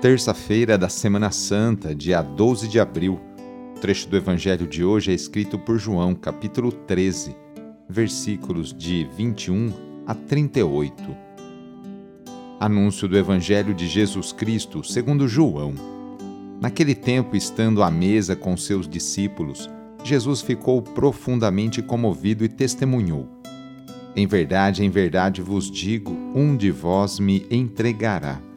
terça-feira da Semana Santa, dia 12 de abril. O trecho do Evangelho de hoje é escrito por João, capítulo 13, versículos de 21 a 38. Anúncio do Evangelho de Jesus Cristo segundo João. Naquele tempo, estando à mesa com seus discípulos, Jesus ficou profundamente comovido e testemunhou: Em verdade, em verdade vos digo, um de vós me entregará.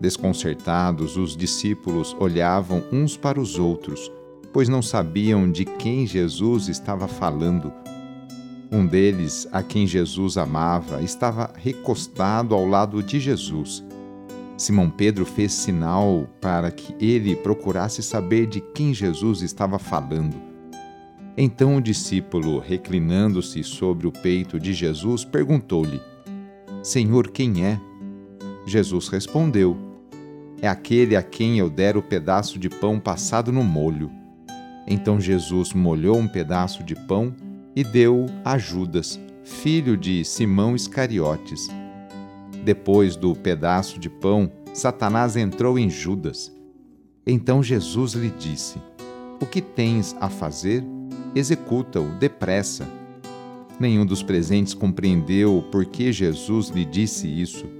Desconcertados, os discípulos olhavam uns para os outros, pois não sabiam de quem Jesus estava falando. Um deles, a quem Jesus amava, estava recostado ao lado de Jesus. Simão Pedro fez sinal para que ele procurasse saber de quem Jesus estava falando. Então o discípulo, reclinando-se sobre o peito de Jesus, perguntou-lhe: Senhor, quem é? Jesus respondeu: é aquele a quem eu der o pedaço de pão passado no molho. Então Jesus molhou um pedaço de pão e deu a Judas, filho de Simão Iscariotes. Depois do pedaço de pão, Satanás entrou em Judas. Então Jesus lhe disse: O que tens a fazer? Executa-o depressa. Nenhum dos presentes compreendeu por que Jesus lhe disse isso.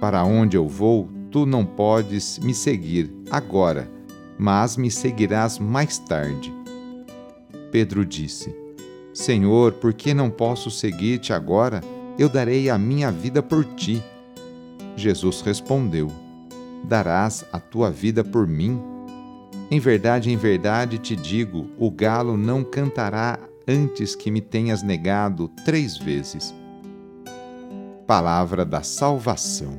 para onde eu vou, tu não podes me seguir agora, mas me seguirás mais tarde. Pedro disse: Senhor, por que não posso seguir-te agora? Eu darei a minha vida por ti. Jesus respondeu: Darás a tua vida por mim? Em verdade, em verdade te digo: o galo não cantará antes que me tenhas negado três vezes palavra da salvação.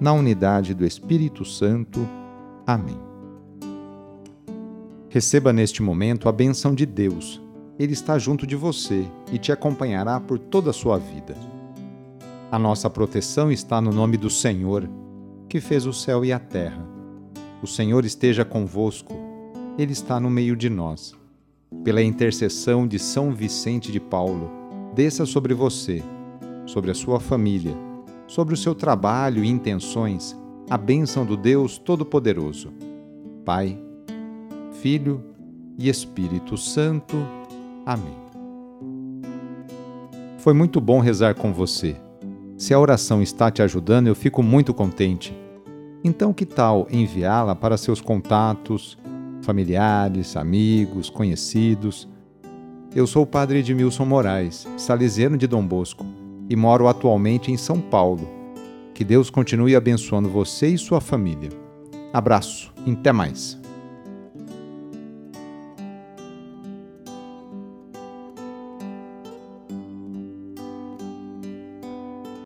na unidade do Espírito Santo. Amém. Receba neste momento a benção de Deus. Ele está junto de você e te acompanhará por toda a sua vida. A nossa proteção está no nome do Senhor, que fez o céu e a terra. O Senhor esteja convosco, Ele está no meio de nós. Pela intercessão de São Vicente de Paulo, desça sobre você, sobre a sua família, sobre o seu trabalho e intenções, a bênção do Deus Todo-Poderoso. Pai, Filho e Espírito Santo. Amém. Foi muito bom rezar com você. Se a oração está te ajudando, eu fico muito contente. Então, que tal enviá-la para seus contatos, familiares, amigos, conhecidos? Eu sou o padre Edmilson Moraes, salesiano de Dom Bosco, e moro atualmente em São Paulo. Que Deus continue abençoando você e sua família. Abraço, até mais.